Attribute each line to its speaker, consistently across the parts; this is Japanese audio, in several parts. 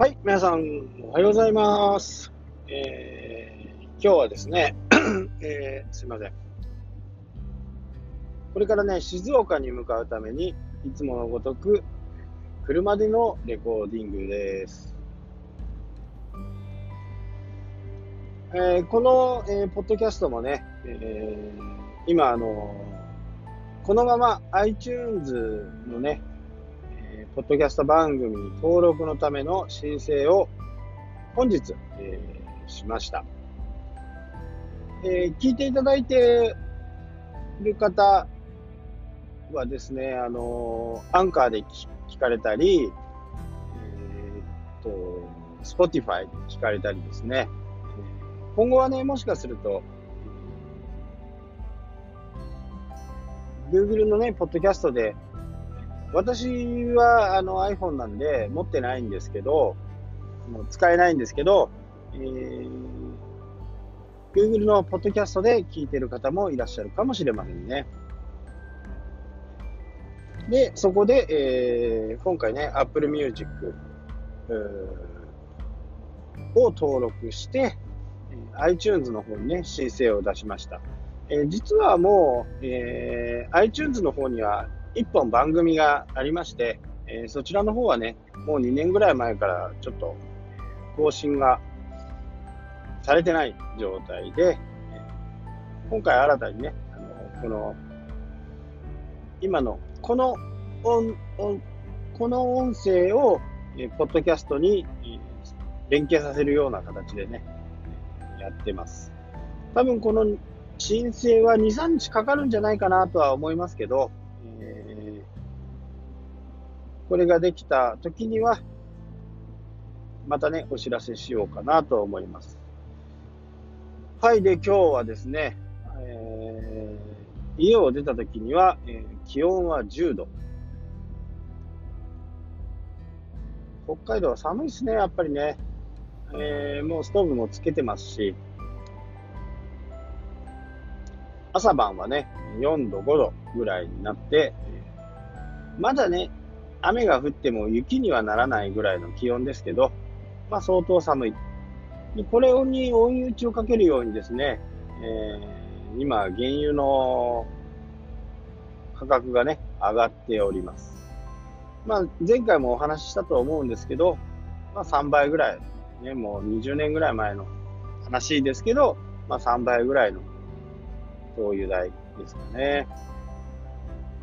Speaker 1: はい、皆さん、おはようございます。えー今日はですね、えーすいません。これからね、静岡に向かうために、いつものごとく、車でのレコーディングです。えーこの、えーポッドキャストもね、えー今、あのこのまま iTunes のね、ーポッドキャスト番組に登録のための申請を本日、えーしました、えー聞いていただいている方はですね、あのアンカーで聞聞かれたり、えーっと、Spotify で聞かれたりですね、今後はね、もしかすると、Google のね、ポッドキャストで私はあの iPhone なんで持ってないんですけど、もう使えないんですけど、えー Google のポッドキャストで聞いてる方もいらっしゃるかもしれませんね。で、そこで、えー今回ね、Apple Music を登録して、iTunes の方にね、申請を出しました。えー実はもう、えー iTunes の方には1本番組がありまして、えーそちらの方はね、もう2年ぐらい前からちょっと更新がされてない状態で、今回新たにね、あのこの、今の、この音、この音声を、えーポッドキャストに、連携させるような形でね、やってます。多分この申請は2、3日かかるんじゃないかなとは思いますけど、これができた時には、またね、お知らせしようかなと思います。はい、で、今日はですね、えー家を出た時には、えー気温は10度。北海道は寒いですね、やっぱりね。えーもうストーブもつけてますし、朝晩はね、4度、5度ぐらいになって、まだね、雨が降っても雪にはならないぐらいの気温ですけど、まあ相当寒い。でこれに追い打ちをかけるようにですね、えー今、原油の価格がね、上がっております。まあ前回もお話ししたと思うんですけど、まあ3倍ぐらい、ね、もう20年ぐらい前の話ですけど、まあ3倍ぐらいの灯油代ですかね。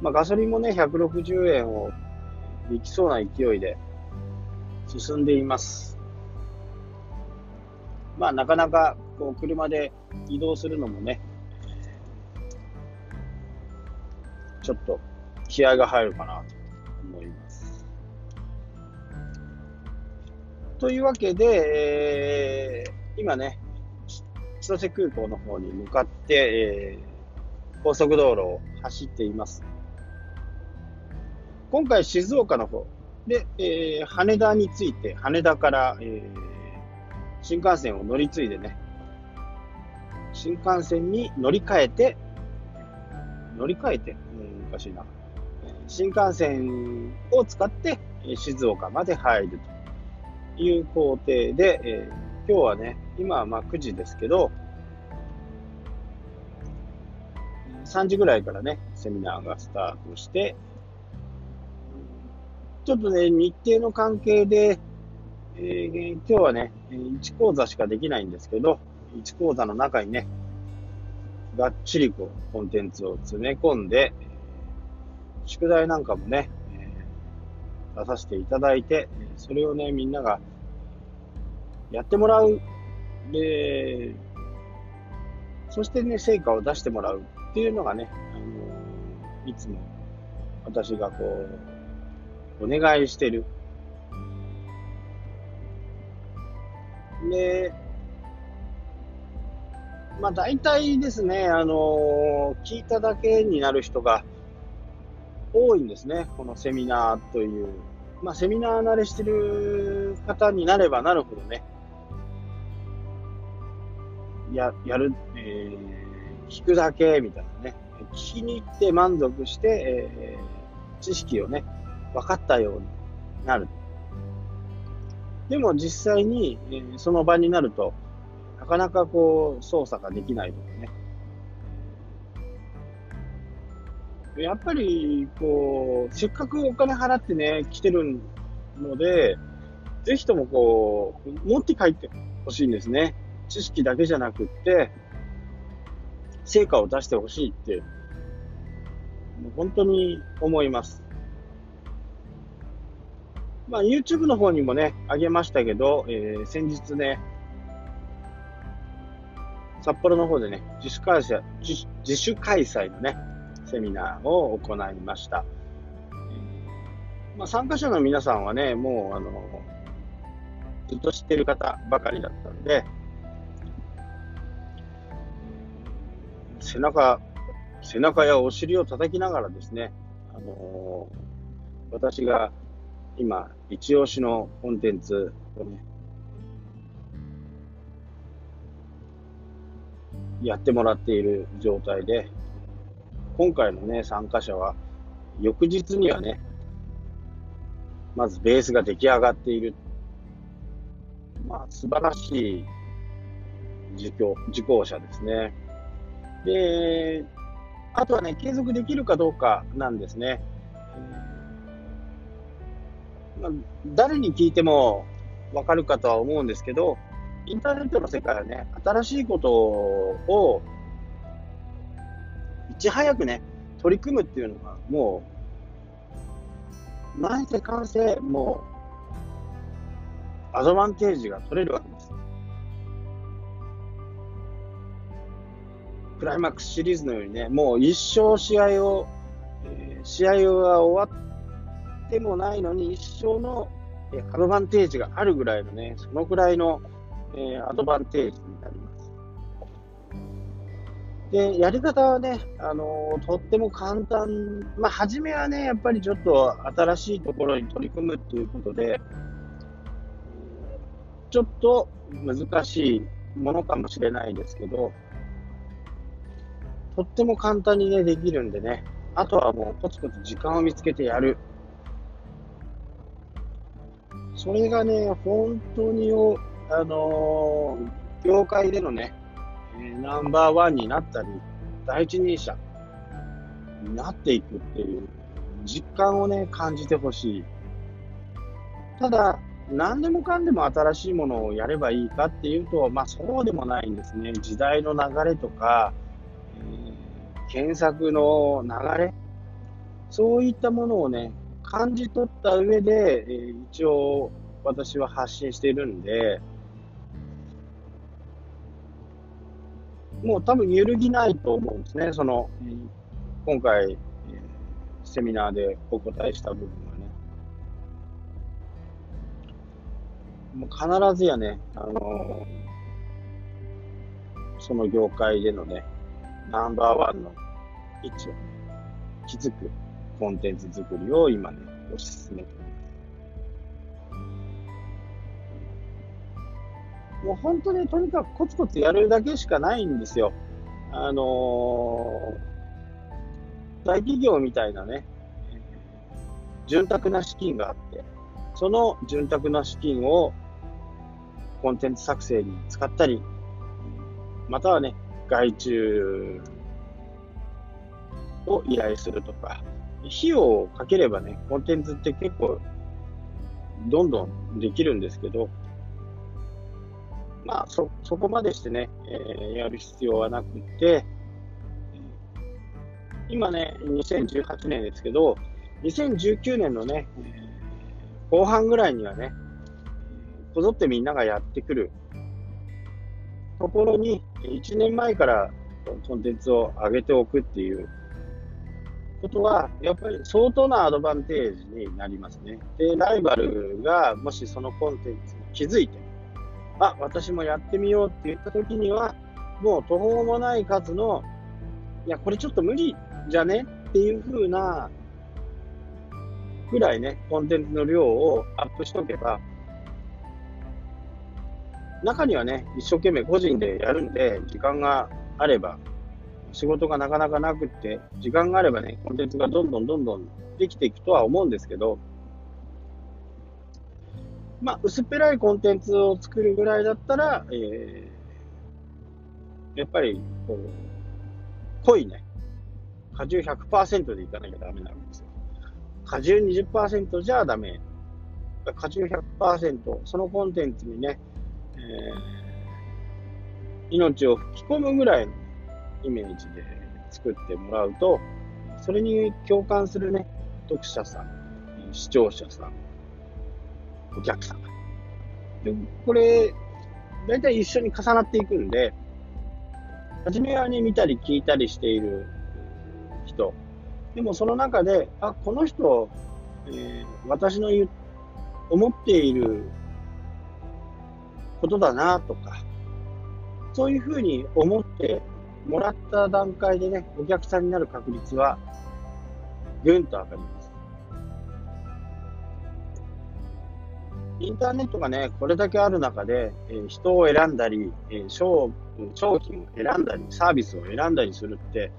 Speaker 1: まあガソリンもね、160円をいきそうな勢いで進んでいます。まあなかなかこう車で移動するのもね、ちょっと気合が入るかなと思います。というわけで、えー今ね、千歳空港の方に向かって、えー高速道路を走っています。今回静岡の方で、えー羽田に着いて、羽田から、えー新幹線を乗り継いでね、新幹線に乗り換えて、乗り換えて、うん、おかしいな。新幹線を使って静岡まで入るという工程で、えー今日はね、今はまあ9時ですけど、3時ぐらいからね、セミナーがスタートして、ちょっとね、日程の関係で、えー今日はね、1講座しかできないんですけど、1講座の中にね、がっちりこうコンテンツを詰め込んで、宿題なんかもね、出させていただいて、それをね、みんながやってもらう。で、そしてね、成果を出してもらうっていうのがね、あのいつも私がこう、お願いしてる。で、まあ大体ですね、あの聞いただけになる人が多いんですね、このセミナーという。まあセミナー慣れしてる方になればなるほどね、や、やる、えー聞くだけみたいなね、聞きに行って満足して、えー知識をね、分かったようになる。でも実際に、えー、その場になると、なかなかこう操作ができないとかね。やっぱり、こう、せっかくお金払ってね、来てるので、ぜひともこう、持って帰ってほしいんですね。知識だけじゃなくって、成果を出してほしいって、もう本当に思います。まあ、YouTube の方にもね、あげましたけど、えー、先日ね、札幌の方でね、自主開催、自主開催のね、セミナーを行いました。まあ、参加者の皆さんはね、もう、あの、ずっと知ってる方ばかりだったんで、背中、背中やお尻を叩きながらですね、あの私が今、一押しのコンテンツをね、やってもらっている状態で、今回のね、参加者は、翌日にはね、まずベースが出来上がっている。まあ、素晴らしい受講受講者ですね。で、あとはね、継続できるかどうかなんですね。まあ、誰に聞いてもわかるかとは思うんですけど、インターネットの世界はね、新しいことをいち早くね、取り組むっていうのが、もう、なんせかんせ、もう、アドバンテージが取れるわけです。クライマックスシリーズのようにね、もう一生試合を、えー、試合が終わってもないのに、一生の、え、アドバンテージがあるぐらいのね、そのくらいの、えー、アドバンテージになります。で、やり方はね、あのとっても簡単。まあ、初めはね、やっぱりちょっと新しいところに取り組むっていうことで、ちょっと難しいものかもしれないですけど、とっても簡単にね、できるんでね、あとはもうコツコツ時間を見つけてやる。それがね、本当に、あのー、業界でのね、ナンバーワンになったり、第一人者になっていくっていう実感をね、感じてほしい。ただ、何でもかんでも新しいものをやればいいかっていうと、まあそうでもないんですね。時代の流れとか、え、検索の流れ、そういったものをね、感じ取った上で、えー、一応私は発信しているんで、もう多分揺るぎないと思うんですね。その、今回、セミナーでお答えした部分はね。もう必ずやね、あのその業界でのね、ナンバーワンの位置を、ね、築くコンテンツ作りを今ね、推し進めてもう本当にとにかくコツコツやるだけしかないんですよ。あのー、大企業みたいなね、潤沢な資金があって、その潤沢な資金をコンテンツ作成に使ったり、またはね、外注を依頼するとか、費用をかければね、コンテンツって結構どんどんできるんですけど、まあ、そ、そこまでしてね、えー、やる必要はなくて、今ね、2018年ですけど、2019年のね、後半ぐらいにはね、こぞってみんながやってくる。ところに、1年前からコンテンツを上げておくっていうことは、やっぱり相当なアドバンテージになりますね。で、ライバルがもしそのコンテンツに気づいて、あ、私もやってみようって言った時には、もう途方もない数の、いや、これちょっと無理じゃね？っていう風な、ぐらいね、コンテンツの量をアップしとけば、中にはね、一生懸命個人でやるんで、時間があれば、仕事がなかなかなくって、時間があればね、コンテンツがどんどんどんどんできていくとは思うんですけど、まあ、薄っぺらいコンテンツを作るぐらいだったら、えー、やっぱり、こう、濃いね、果汁100%でいかなきゃダメなわけですよ。果汁20%じゃダメ。果汁100%、そのコンテンツにね、えー、命を吹き込むぐらいのイメージで作ってもらうと、それに共感するね、読者さん、視聴者さん、お客さん。でこれ、大体一緒に重なっていくんで、初めはね、見たり聞いたりしている人。でもその中で、あ、この人、えー、私の言思っていることだなとか、そういうふうに思ってもらった段階でね、お客さんになる確率はぐんと上がります。インターネットがね、これだけある中で、えー、人を選んだり、えー、商商品を選んだり、サービスを選んだりするって、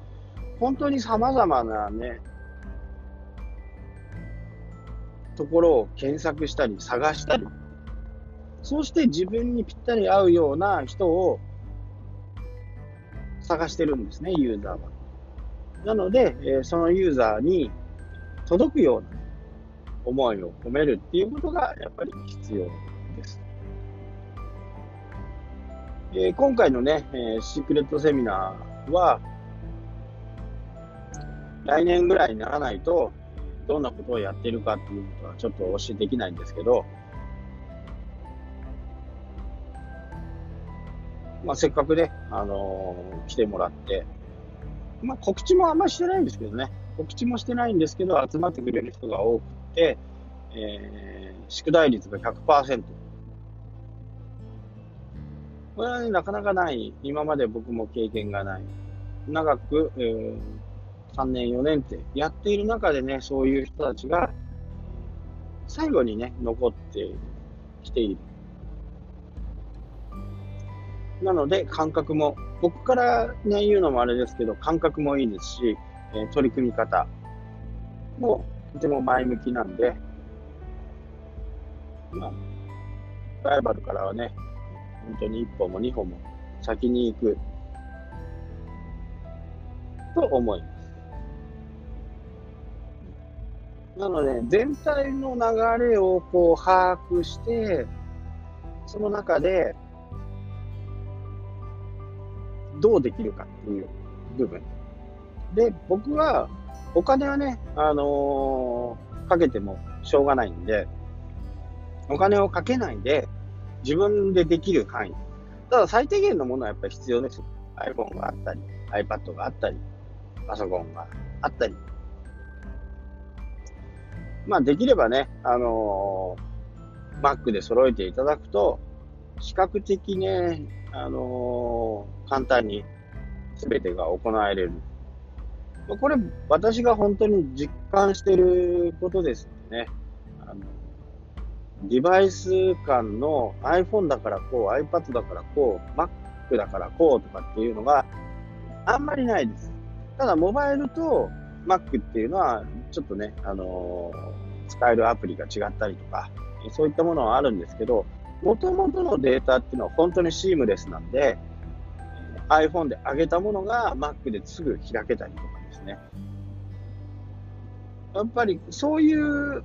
Speaker 1: 本当に様々なね、ところを検索したり、探したり、そうして自分にぴったり合うような人を探してるんですね、ユーザーは。なので、えそのユーザーに届くような思いを込めるっていうことがやっぱり必要です。え今回のね、えシークレットセミナーは、来年ぐらいにならないと、どんなことをやってるかっていうことはちょっとお教えできないんですけど、まあ、せっかくね、あのー、来てもらって、まあ、告知もあんまりしてないんですけどね、告知もしてないんですけど、集まってくれる人が多くて、えー、宿題率が100%。これはね、なかなかない。今まで僕も経験がない。長く、えー、3年、4年ってやっている中でね、そういう人たちが、最後にね、残ってきている。なので、感覚も、僕からね、言うのもあれですけど、感覚もいいですし、え、取り組み方もとても前向きなんで、まあ、ライバルからはね、本当に一歩も二歩も先に行くと思います。なので、全体の流れをこう把握して、その中で、どうできるかっていう部分。で、僕は、お金はね、あのー、かけてもしょうがないんで、お金をかけないで、自分でできる範囲。ただ最低限のものはやっぱり必要です。iPhone があったり、iPad があったり、パソコンがあったり。まあできればね、あのー、Mac で揃えていただくと、比較的ね、あのー、簡単に全てが行われる。これ、私が本当に実感してることですよね。あのデバイス間の iPhone だからこう、iPad だからこう、Mac だからこうとかっていうのがあんまりないです。ただ、モバイルと Mac っていうのは、ちょっとね、あのー、使えるアプリが違ったりとか、そういったものはあるんですけど、もともとのデータっていうのは本当にシームレスなんで、iPhone で上げたものが Mac ですぐ開けたりとかですね。やっぱりそういう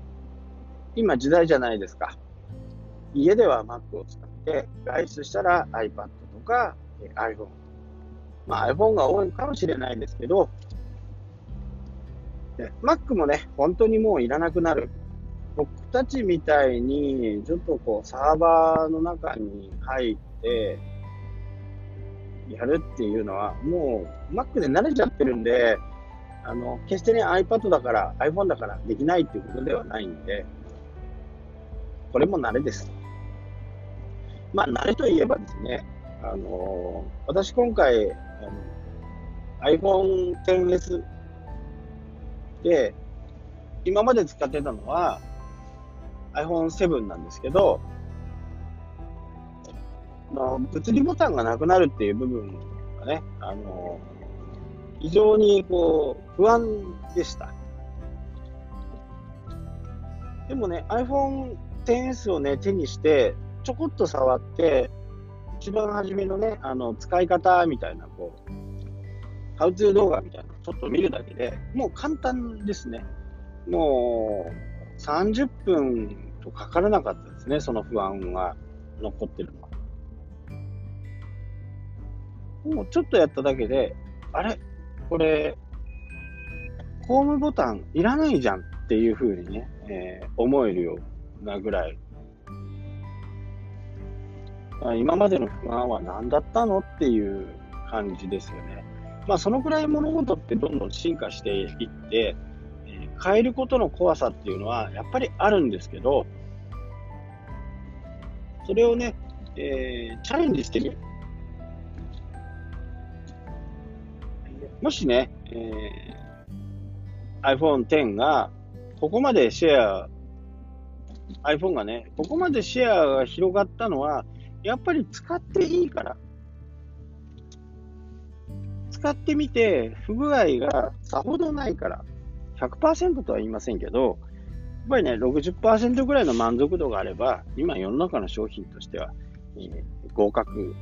Speaker 1: 今時代じゃないですか。家では Mac を使って、外出したら iPad とか iPhone。まあ iPhone が多いかもしれないですけど、Mac もね、本当にもういらなくなる。たちみたいに、ちょっとこう、サーバーの中に入って、やるっていうのは、もう Mac で慣れちゃってるんで、あの、決してね、iPad だから、iPhone だからできないっていうことではないんで、これも慣れです。まあ、慣れといえばですね、あの私今回、iPhone XS で、今まで使ってたのは iPhone7 なんですけど、の物理ボタンがなくなるっていう部分がね、あの非常にこう不安でした。でもね、iPhone 10S をね、手にして、ちょこっと触って、一番初めのね、あの、使い方みたいな、こう、ハウツー動画みたいなのちょっと見るだけでもう簡単ですね。もう30分とかからなかったですね、その不安が残ってるのは。もうちょっとやっただけで、あれ？これ、ホームボタンいらないじゃんっていう風にね、えー、思えるようなぐらい、今までの不安は何だったのっていう感じですよね。まあ、そのくらい物事ってどんどん進化していって、変えることの怖さっていうのはやっぱりあるんですけど、それをね、えー、チャレンジしてみる。もしね、えー、iPhone X がここまでシェア、iPhone がね、ここまでシェアが広がったのは、やっぱり使っていいから。使ってみて不具合がさほどないから、100%とは言いませんけど、やっぱりね、60%ぐらいの満足度があれば、今世の中の商品としては、えー、合格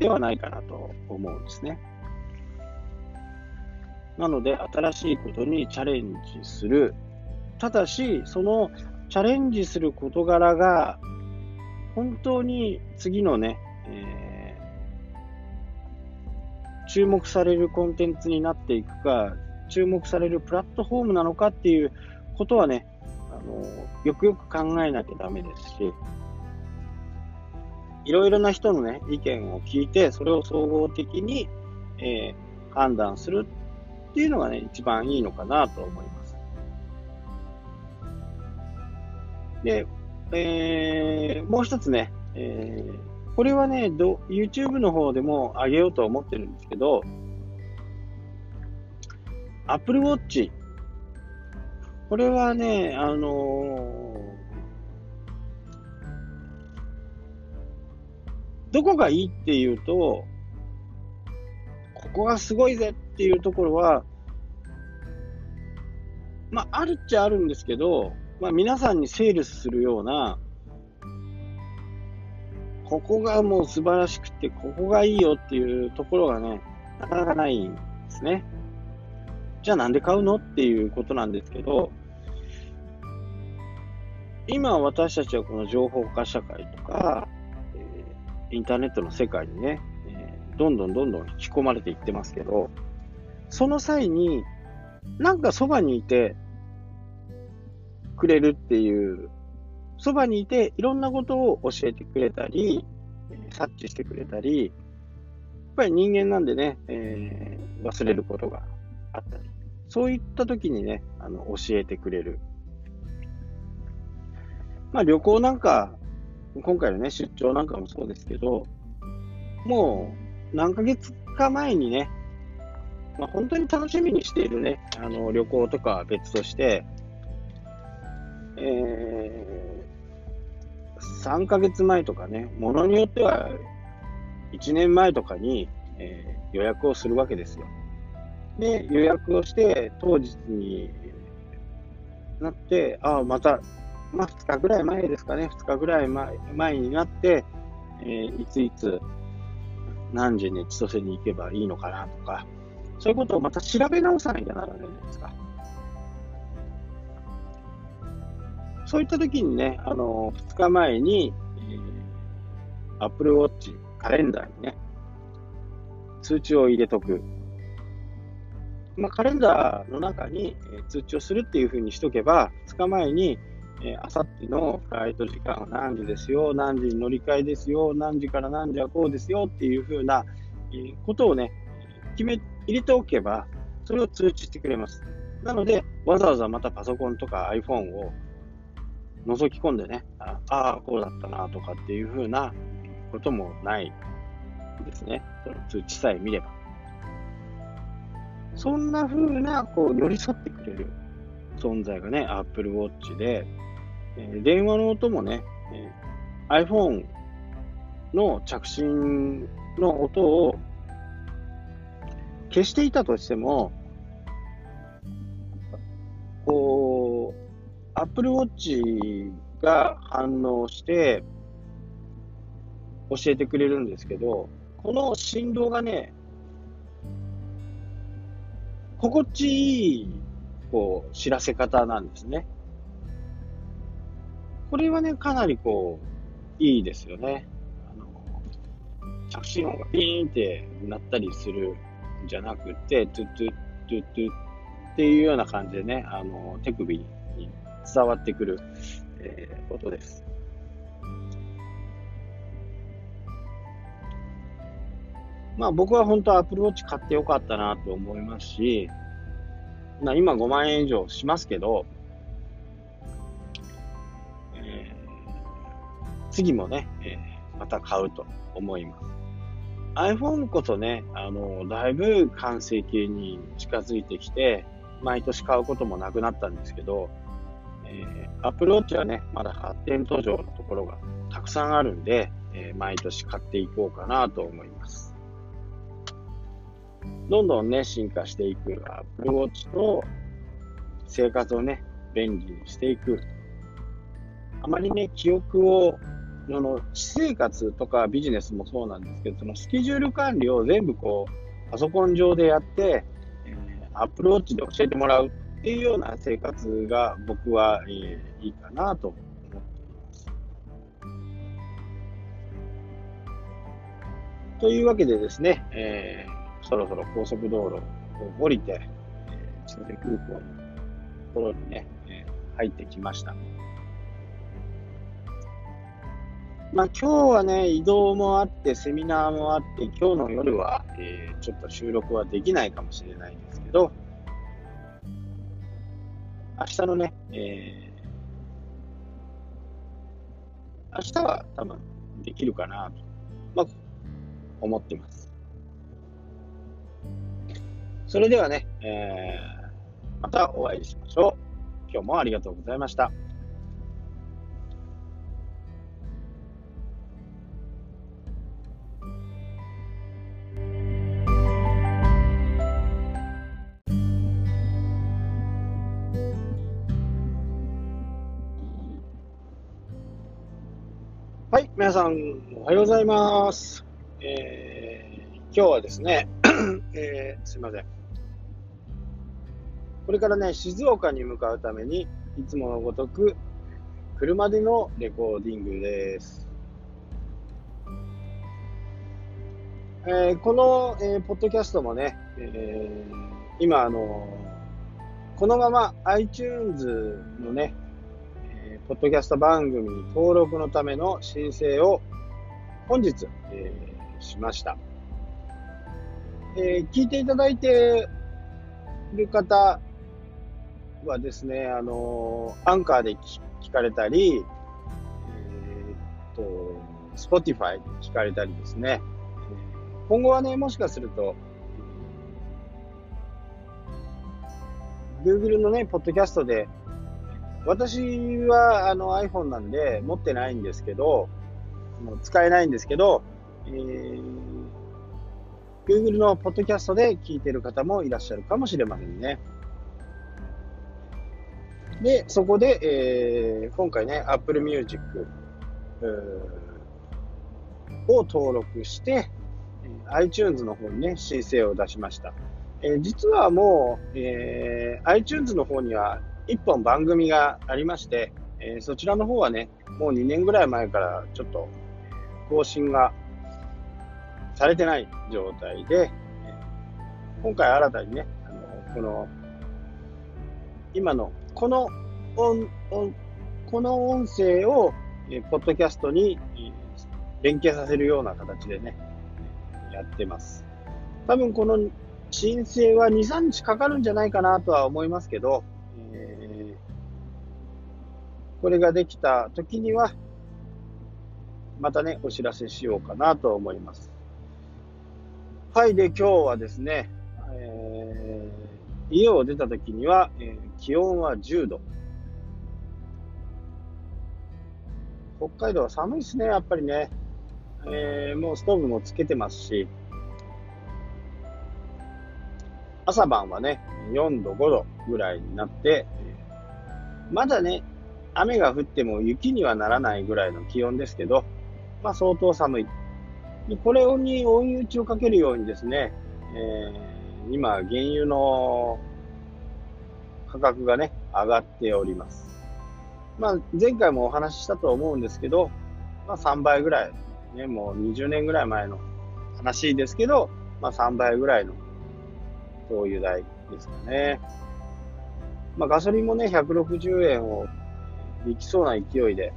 Speaker 1: ではないかなと思うんですね。なので、新しいことにチャレンジする。ただし、そのチャレンジする事柄が、本当に次のね、えー、注目されるコンテンツになっていくか、注目されるプラットフォームなのかっていうことはね、あのよくよく考えなきゃダメですし、いろいろな人のね、意見を聞いて、それを総合的に、えー、判断するっていうのがね、一番いいのかなと思います。で、えー、もう一つね、えー、これはね、YouTube の方でも上げようと思ってるんですけど、Apple Watch。これはね、あのー、どこがいいっていうと、ここがすごいぜっていうところは、まあ、あるっちゃあるんですけど、まあ、皆さんにセールスするような、ここがもう素晴らしくて、ここがいいよっていうところがね、なかなかないんですね。じゃあなんで買うのっていうことなんですけど、今私たちはこの情報化社会とか、インターネットの世界にね、どんどんどんどん引き込まれていってますけど、その際に、なんかそばにいてくれるっていう、そばにいていろんなことを教えてくれたり、察知してくれたり、やっぱり人間なんでね、えー、忘れることが、そういった時にね、あの教えてくれる。まあ旅行なんか、今回のね、出張なんかもそうですけど、もう何ヶ月か前にね、まあ、本当に楽しみにしているね、あの旅行とかは別として、えー、3ヶ月前とかね、ものによっては1年前とかに、えー、予約をするわけですよ。で、予約をして、当日になって、ああ、また、まあ、2日ぐらい前ですかね、2日ぐらい前前になって、えー、いついつ、何時に千歳に行けばいいのかなとか、そういうことをまた調べ直さなきゃならないじゃないですか。そういった時にね、あの、2日前に、えー、Apple Watch カレンダーにね、通知を入れとく。まあ、カレンダーの中に、え、通知をするっていうふうにしとけば、2日前に、えー、あさってのフライト時間は何時ですよ、何時に乗り換えですよ、何時から何時はこうですよっていうふうな、え、ことをね、決め入れておけば、それを通知してくれます。なので、わざわざまたパソコンとか iPhone を覗き込んでね、ああ、こうだったなとかっていう風なこともないですね。その通知さえ見れば。そんな風な、こう、寄り添ってくれる。存在がね、Apple Watch で、えー、電話の音もね、えー、iPhone の着信の音を消していたとしても、こう、Apple Watch が反応して教えてくれるんですけど、この振動がね、心地いい、こう、知らせ方なんですね。これはね、かなりこう、いいですよね。あの、着信音がピーンってなったりするんじゃなくて、トゥトゥトゥトゥっていうような感じでね、あの、手首に伝わってくる、えー、音です。まあ僕は本当アプローチ買ってよかったなと思いますし、まあ今5万円以上しますけど、えー、次もね、えー、また買うと思います。iPhone こそね、あの、だいぶ完成形に近づいてきて、毎年買うこともなくなったんですけど、えー、Apple Watch はね、まだ発展途上のところがたくさんあるんで、えー、毎年買っていこうかなと思います。どんどんね、進化していく Apple Watch と生活をね、便利にしていく。あまりね、記憶を、その、私生活とかビジネスもそうなんですけど、そのスケジュール管理を全部こう、パソコン上でやって、えー、Apple Watch で教えてもらうっていうような生活が僕は、えー、いいかなと思っています。というわけでですね、えーそろそろ高速道路を降りて、え千歳空港のところにね、え入ってきました。まあ今日はね、移動もあって、セミナーもあって、今日の夜は、えー、ちょっと収録はできないかもしれないんですけど、明日のね、えー、明日は多分できるかなと、まあ、思ってます。それではね、えー、またお会いしましょう。今日もありがとうございました。はい、皆さん、おはようございます。えー、今日はですね、えー、すいません。これからね、静岡に向かうために、いつものごとく、車でのレコーディングです。えー、この、えー、ポッドキャストもね、えー、今、あのこのまま iTunes のね、えポッドキャスト番組に登録のための申請を本日、えしました。え聞いていただいている方はですね、あの、アンカーで聞かれたり、えー、っと、Spotify で聞かれたりですね、今後はね、もしかすると、Google のね、ポッドキャストで、私はあの iPhone なんで持ってないんですけど、もう使えないんですけど、えー、Google のポッドキャストで聞いてる方もいらっしゃるかもしれませんね。で、そこで、えー、今回ね、Apple Music を登録して、iTunes の方にね、申請を出しました。えー、実はもう、えー、iTunes の方には1本番組がありまして、えー、そちらの方はね、もう2年ぐらい前からちょっと更新がされてない状態で、今回新たにね、あのこの今のこの音この音声を、えポッドキャストに、え連携させるような形でね、やってます。多分この申請は2、3日かかるんじゃないかなとは思いますけど、えー、これができた時には、またね、お知らせしようかなと思います。はい、で、今日はですね、えー、家を出た時には、えー気温は10度。北海道は寒いですね、やっぱりね。えー、もうストーブもつけてますし、朝晩はね、4度、5度ぐらいになって、まだね、雨が降っても雪にはならないぐらいの気温ですけど、まあ、相当寒い。これに追い打ちをかけるようにですね、えー、今、原油の価格がね、上がっております。まあ、前回もお話ししたと思うんですけど、まあ、3倍ぐらい、ね、もう20年ぐらい前の話ですけど、まあ、3倍ぐらいの灯油代ですかね。まあ、ガソリンもね、160円をいきそうな勢いで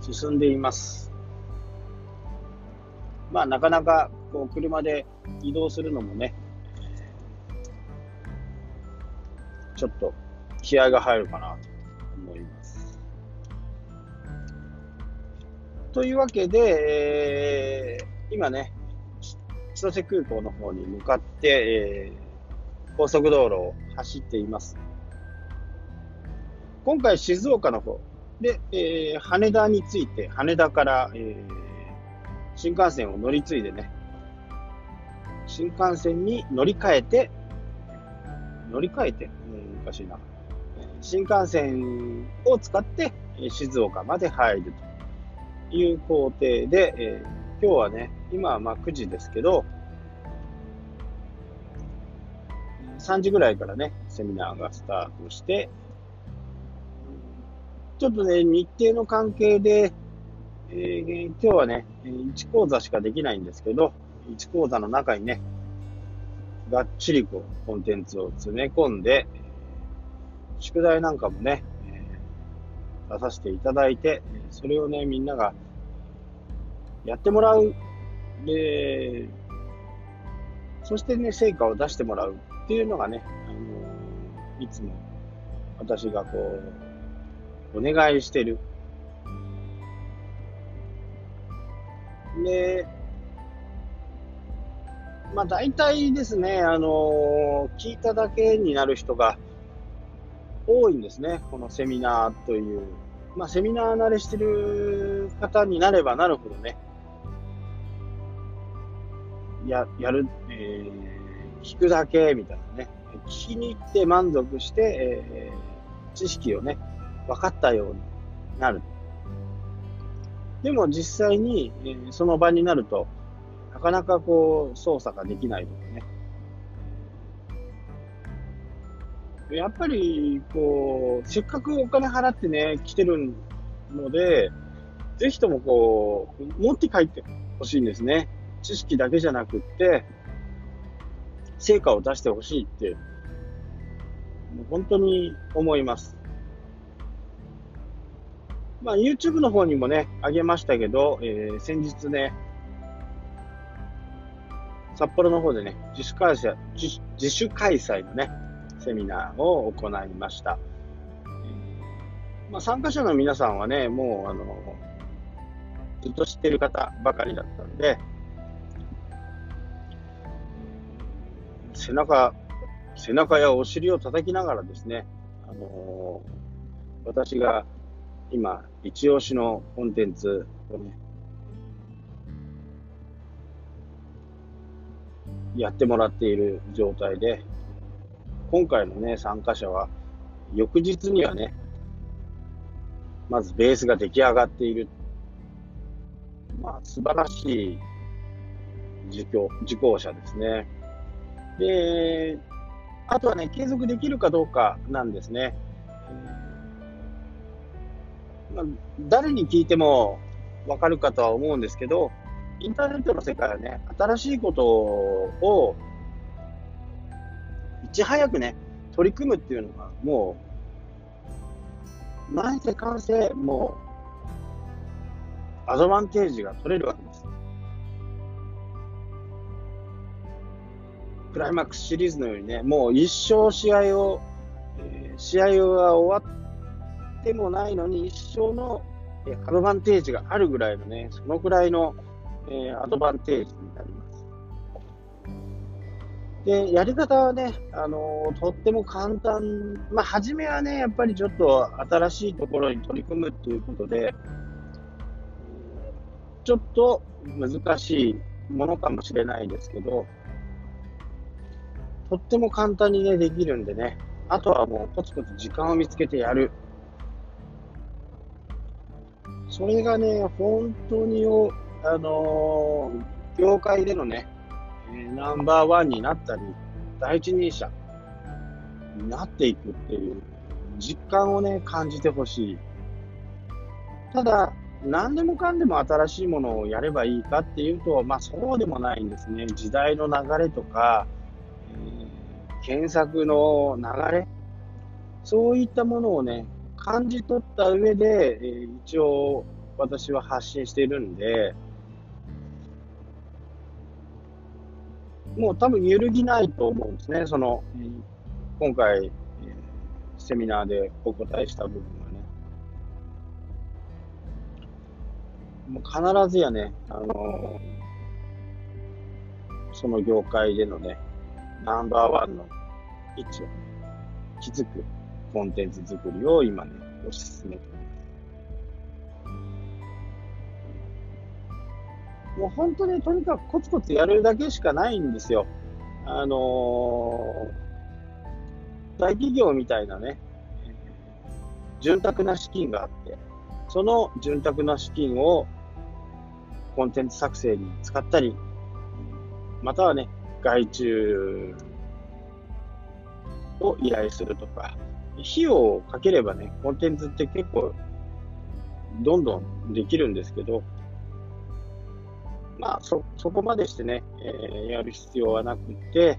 Speaker 1: 進んでいます。まあ、なかなかこう車で移動するのもね、ちょっと気合が入るかなと思います。というわけで、えー、今ね、千歳空港の方に向かって、えー、高速道路を走っています。今回静岡の方で、えー、羽田について、羽田から、えー、新幹線を乗り継いでね、新幹線に乗り換えて、乗り換えて、うん、おかしいな。新幹線を使って静岡まで入るという工程で、えー、今日はね、今はまあ9時ですけど、3時ぐらいからね、セミナーがスタートして、ちょっとね、日程の関係で、えー、今日はね、1講座しかできないんですけど、1講座の中にね、がっちりこう、コンテンツを詰め込んで、宿題なんかもね、出させていただいて、それをね、みんながやってもらう。で、そしてね、成果を出してもらうっていうのがね、あの、いつも私がこう、お願いしてる。で、まあ大体ですね、あの聞いただけになる人が多いんですね、このセミナーという。まあセミナー慣れしてる方になればなるほどね、や、やる、えー、聞くだけみたいなね、聞きに行って満足して、えー、知識をね、分かったようになる。でも実際に、えー、その場になると、かなかこう、操作ができないとかね。やっぱり、こう、せっかくお金払ってね、来てるので、ぜひともこう、持って帰ってほしいんですね。知識だけじゃなくって、成果を出してほしいって、もう本当に思います。まあ、YouTube の方にもね、あげましたけど、えー、先日ね、札幌の方でね、自主開催、自自主開催のね、セミナーを行いました。まあ、参加者の皆さんはね、もう、あの、ずっと知ってる方ばかりだったんで、背中、背中やお尻を叩きながらですね、あのー、私が今、一押しのコンテンツをね、やってもらっている状態で、今回のね、参加者は、翌日にはね、まずベースが出来上がっている。まあ、素晴らしい受講受講者ですね。で、あとはね、継続できるかどうかなんですね。まあ、誰に聞いてもわかるかとは思うんですけど、インターネットの世界はね、新しいことをいち早くね、取り組むっていうのが、もう、内世完成、もう、アドバンテージが取れるわけです。クライマックスシリーズのようにね、もう一生試合を、えー、試合が終わってもないのに、一生のアドバンテージがあるぐらいのね、そのぐらいの、えー、アドバンテージになります。で、やり方はね、あのー、とっても簡単。まあ、初めはね、やっぱりちょっと新しいところに取り組むっていうことで、ちょっと難しいものかもしれないですけど、とっても簡単にね、できるんでね、あとはもうコツコツ時間を見つけてやる。それがね、本当に、あのー、業界でのね、えナンバーワンになったり、第一人者になっていくっていう実感をね、感じてほしい。ただ、何でもかんでも新しいものをやればいいかっていうと、まあそうでもないんですね。時代の流れとか、えー、検索の流れ、そういったものをね、感じ取った上で、えー、一応私は発信しているんで、もう多分揺るぎないと思うんですね。その、今回、セミナーでお答えした部分はね。もう必ずやね、あのその業界でのね、ナンバーワンの位置をね、築くコンテンツ作りを今ね、推し進めてもう本当にとにかくコツコツやるだけしかないんですよ。あのー、大企業みたいなね、潤沢な資金があって、その潤沢な資金をコンテンツ作成に使ったり、またはね、外注を依頼するとか、費用をかければね、コンテンツって結構、どんどんできるんですけど、まあ、そ、そこまでしてね、えー、やる必要はなくて、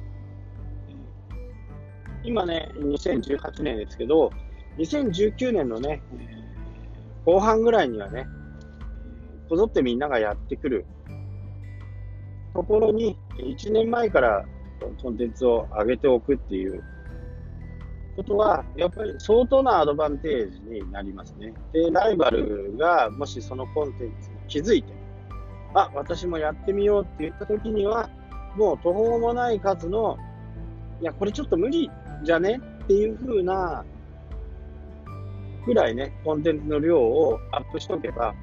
Speaker 1: 今ね、2018年ですけど、2019年のね、後半ぐらいにはね、こぞってみんながやってくるところに、1年前からコンテンツを上げておくっていうことは、やっぱり相当なアドバンテージになりますね。で、ライバルがもしそのコンテンツに気づいて、あ、私もやってみようって言った時には、もう途方もない数の、いや、これちょっと無理じゃね？っていう風な、ぐらいね、コンテンツの量をアップしとけば、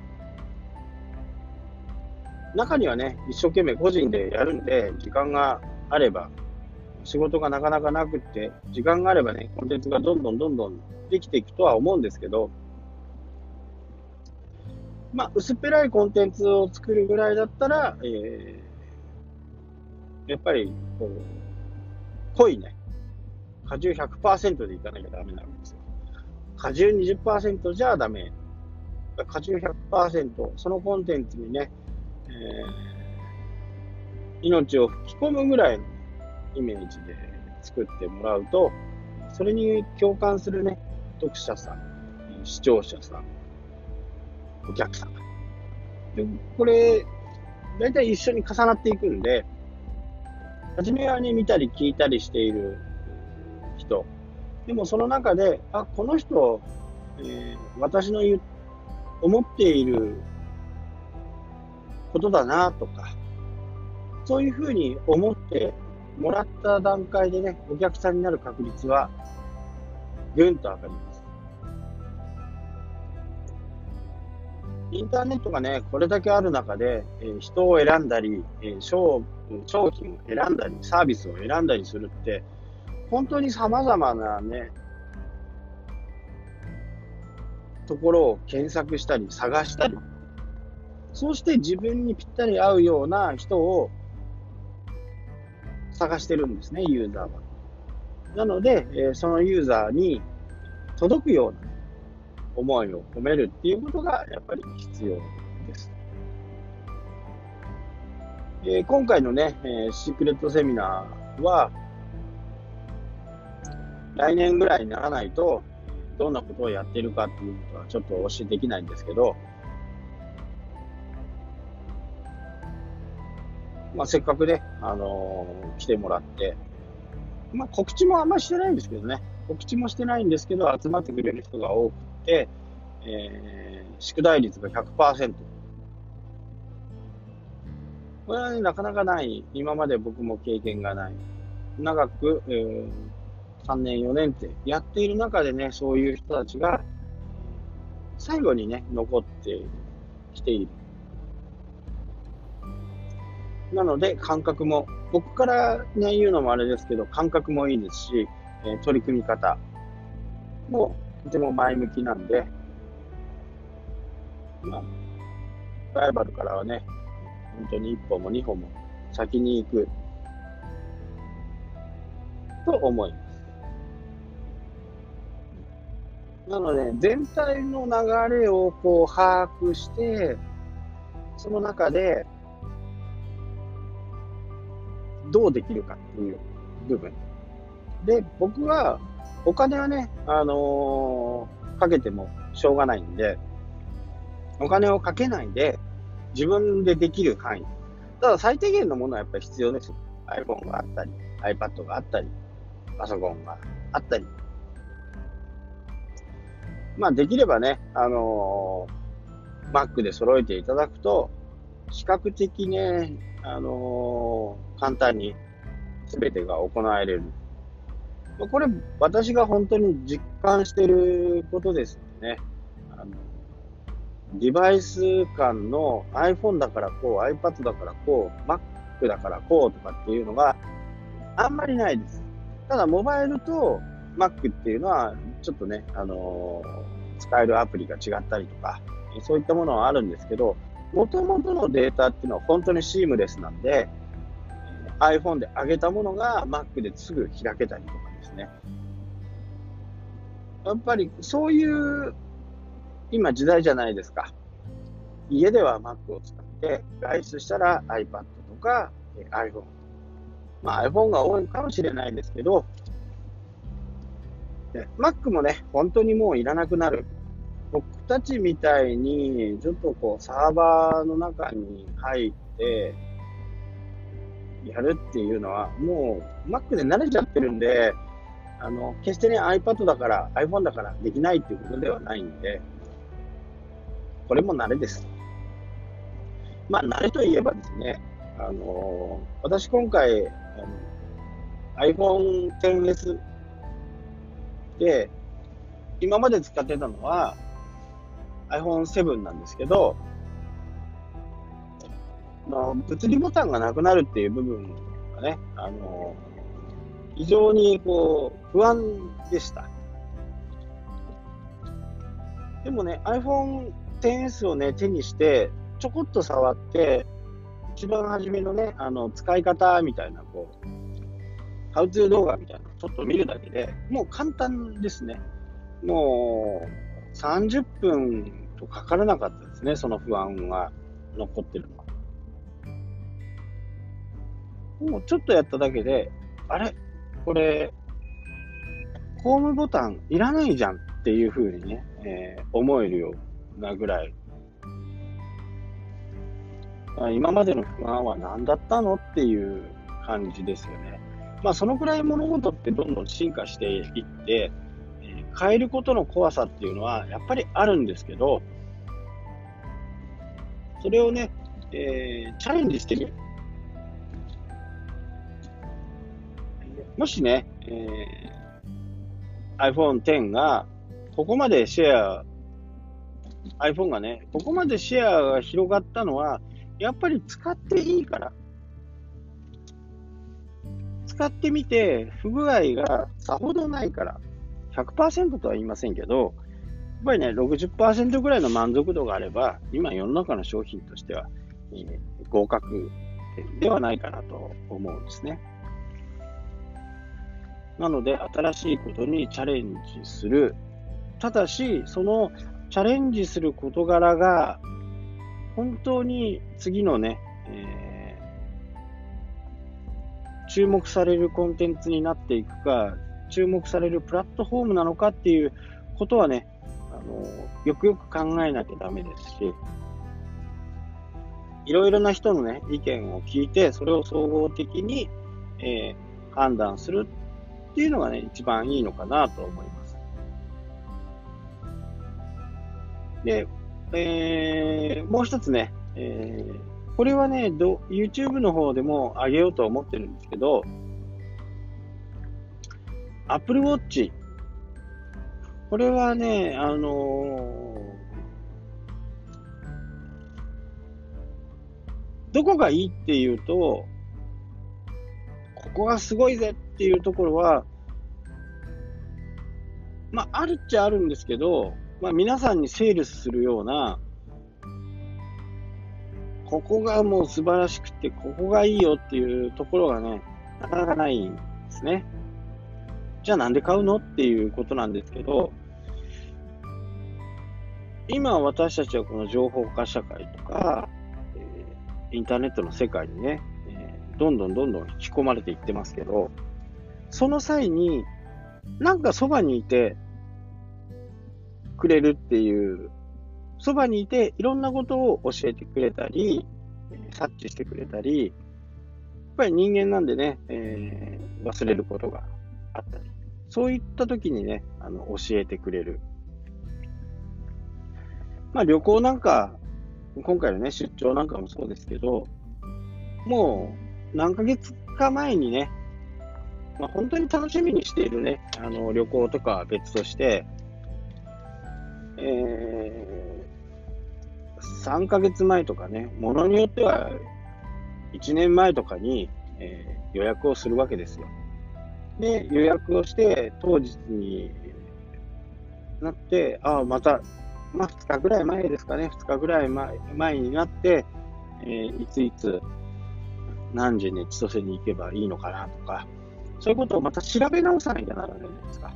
Speaker 1: 中にはね、一生懸命個人でやるんで、時間があれば、仕事がなかなかなくって、時間があればね、コンテンツがどんどんどんどんできていくとは思うんですけど、まあ、薄っぺらいコンテンツを作るぐらいだったら、えー、やっぱり、こう、濃いね、果汁100%でいかなきゃダメなんですよ。果汁20%じゃダメ。果汁100%、そのコンテンツにね、えー、命を吹き込むぐらいのイメージで作ってもらうと、それに共感するね、読者さん、視聴者さん、お客さん。で、これ、大体一緒に重なっていくんで、初めはね、見たり聞いたりしている人。でもその中で、あ、この人、えー、私の言う、思っていることだなとか、そういうふうに思ってもらった段階でね、お客さんになる確率は、ぐんと上がります。インターネットがね、これだけある中で、えー、人を選んだり、えー、商商品を選んだり、サービスを選んだりするって、本当に様々なね、ところを検索したり、探したり、そうして自分にぴったり合うような人を探してるんですね、ユーザーは。なので、えー、そのユーザーに届くような思いを込めるっていうことがやっぱり必要です。えー、今回のね、えー、シークレットセミナーは、来年ぐらいにならないと、どんなことをやっているかっていうことはちょっとお教えできないんですけど、まあ、せっかくね、あのー、来てもらって、まあ、告知もあんまりしてないんですけどね、告知もしてないんですけど、集まってくれる人が多くて、えー、宿題率が100%。これはね、なかなかない。今まで僕も経験がない。長く、えー、3年、4年ってやっている中でね、そういう人たちが、最後にね、残ってきている。なので、感覚も、僕からね、言うのもあれですけど、感覚もいいですし、え取り組み方もても前向きなんで、まあ、ライバルからはね、本当に一歩も二歩も先に行くと思います。なので、全体の流れをこう把握して、その中でどうできるかっていう部分。で、僕はお金はね、あのー、かけてもしょうがないんで、お金をかけないで自分でできる範囲。ただ最低限のものはやっぱり必要です。iPhone があったり、iPad があったり、パソコンがあったり、まあ、できればね、あのー、Mac で揃えていただくと、比較的ね、あのー、簡単に全てが行えれる。これ、私が本当に実感してることですよね。あのデバイス間の iPhone だからこう、iPad だからこう、Mac だからこうとかっていうのがあんまりないです。ただ、モバイルと Mac っていうのは、ちょっとね、あのー、使えるアプリが違ったりとか、そういったものはあるんですけど、もともとのデータっていうのは本当にシームレスなんで、iPhone で上げたものが Mac ですぐ開けたりとかね。やっぱりそういう今時代じゃないですか。家では Mac を使って、外出したら iPad とか iPhone。まあ iPhone が多いかもしれないですけど、Mac もね、本当にもういらなくなる。僕たちみたいに、ちょっとこう、サーバーの中に入って、やるっていうのは、もう Mac で慣れちゃってるんで、あの、決してね、iPad だから、iPhone だからできないっていうことではないんで、これも慣れです。まあ、慣れといえばですね、あの私今回、あの iPhone XS で、今まで使ってたのは iPhone7 なんですけど、の物理ボタンがなくなるっていう部分がね、あの非常にこう不安でした。でもね、iPhone XS をね、手にして、ちょこっと触って、一番初めのね、あの使い方みたいな、こう、ハウツー動画みたいなのちょっと見るだけでもう簡単ですね。もう30分とかからなかったですね、その不安が残ってるのは。もうちょっとやっただけで、あれ？これ、ホームボタンいらないじゃんっていうふうにね、えー、思えるようなぐらい。あ今までの不安は何だったのっていう感じですよね。まあ、そのくらい物事ってどんどん進化していって、えー、変えることの怖さっていうのはやっぱりあるんですけど、それをね、えー、チャレンジしてみる。もしね、えー、iPhone X がここまでシェア、iPhone がね、ここまでシェアが広がったのは、やっぱり使っていいから使ってみて、不具合がさほどないから、100%とは言いませんけど、やっぱりね、60%ぐらいの満足度があれば、今世の中の商品としては、えー、合格ではないかなと思うんですね。なので、新しいことにチャレンジする。ただし、そのチャレンジする事柄が、本当に次のね、えー注目されるコンテンツになっていくか、注目されるプラットフォームなのかっていうことはね、あのよくよく考えなきゃダメですし、いろいろな人のね、意見を聞いて、それを総合的に、えー、判断するっていうのがね、一番いいのかなと思います。で、えー、もう一つね、えーこれはね、YouTube の方でも上げようと思ってるんですけど、Apple Watch。これはね、あのー、どこがいいっていうと、ここがすごいぜっていうところは、まあ、あるっちゃあるんですけど、まあ、皆さんにセールスするようなここがもう素晴らしくて、ここがいいよっていうところがね、なかなかないんですね。じゃあなんで買うのっていうことなんですけど、今私たちはこの情報化社会とか、インターネットの世界にね、どんどんどんどん引き込まれていってますけど、その際に、なんかそばにいてくれるっていうそばにいていろんなことを教えてくれたり、察知してくれたり、やっぱり人間なんでね、えー、忘れることがあったり、そういった時にね、あの教えてくれる。まあ旅行なんか、今回のね、出張なんかもそうですけど、もう何ヶ月か前にね、まあ、本当に楽しみにしているね、あの旅行とかは別として、えー3ヶ月前とかね、ものによっては1年前とかに、えー、予約をするわけですよ。で、予約をして、当日になって、ああ、また、まあ、2日ぐらい前ですかね、2日ぐらい前前になって、えー、いついつ、何時に千歳に行けばいいのかなとか、そういうことをまた調べ直さなきゃならないじゃないですか。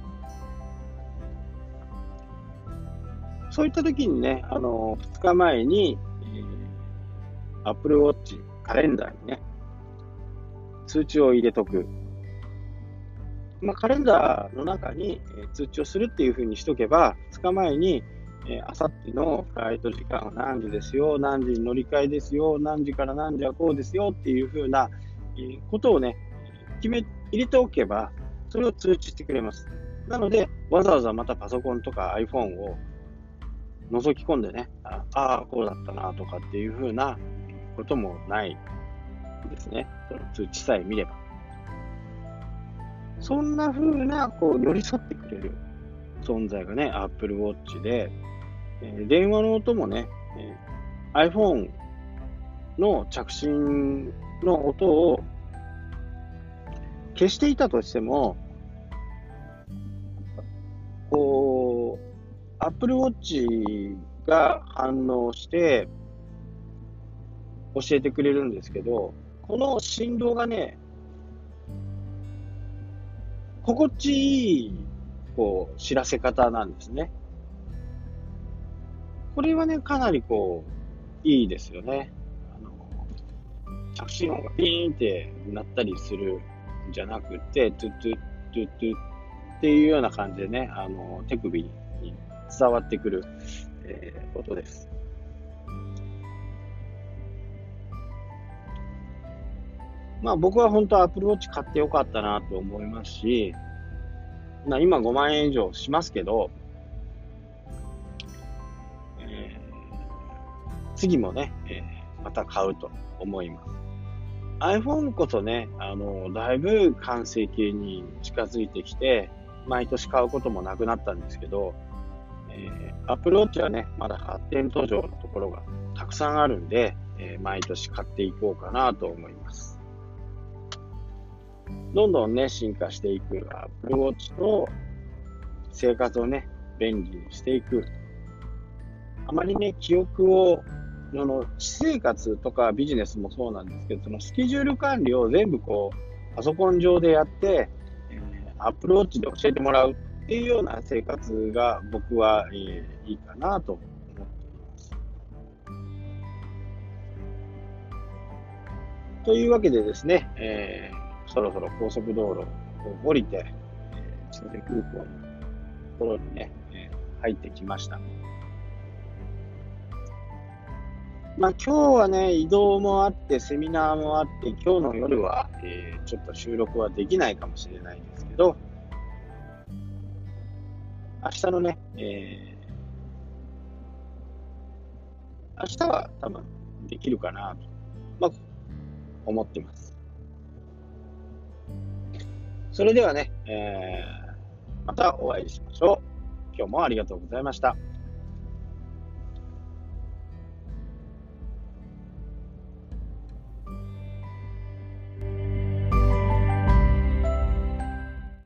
Speaker 1: そういった時にね、あの、2日前に、えー、Apple Watch カレンダーにね、通知を入れとく。まあ、カレンダーの中に、えー、通知をするっていうふうにしとけば、2日前に、えあさってのフライト時間は何時ですよ、何時に乗り換えですよ、何時から何時はこうですよっていうふうな、えー、ことをね、決め、入れておけば、それを通知してくれます。なので、わざわざまたパソコンとか iPhone を覗き込んでね、ああ、こうだったなとかっていうふうなこともないですね。その通知さえ見れば。そんな風な、こう、寄り添ってくれる存在がね、Apple Watch で、えー、電話の音もね、えー、iPhone の着信の音を消していたとしても、こう、Apple Watch が反応して教えてくれるんですけど、この振動がね、心地いい、こう、知らせ方なんですね。これはね、かなりこう、いいですよね。あの、着信音がピーンってなったりするじゃなくて、トゥトゥトゥトゥっていうような感じでね、あの、手首に伝わってくる、えー、ことです。まあ僕は本当アプローチ買ってよかったなと思いますし、まあ今5万円以上しますけど、えー、次もね、えー、また買うと思います。iPhone こそね、あの、だいぶ完成形に近づいてきて、毎年買うこともなくなったんですけど、えー、Apple Watch はね、まだ発展途上のところがたくさんあるんで、えー、毎年買っていこうかなと思います。どんどんね、進化していく Apple Watch と生活をね、便利にしていく。あまりね、記憶を、その、私生活とかビジネスもそうなんですけど、そのスケジュール管理を全部こう、パソコン上でやって、えー、Apple Watch で教えてもらうっていうような生活が僕は、えー、いいかなと思っています。というわけでですね、えー、そろそろ高速道路を降りて、えー、千歳空港のところにね、えー、入ってきました。まあ、今日はね、移動もあって、セミナーもあって、今日の夜は、えー、ちょっと収録はできないかもしれないんですけど、明日のね、えー、明日は多分できるかなと、まあ、思ってます。それではね、えー、またお会いしましょう。今日もありがとうございました。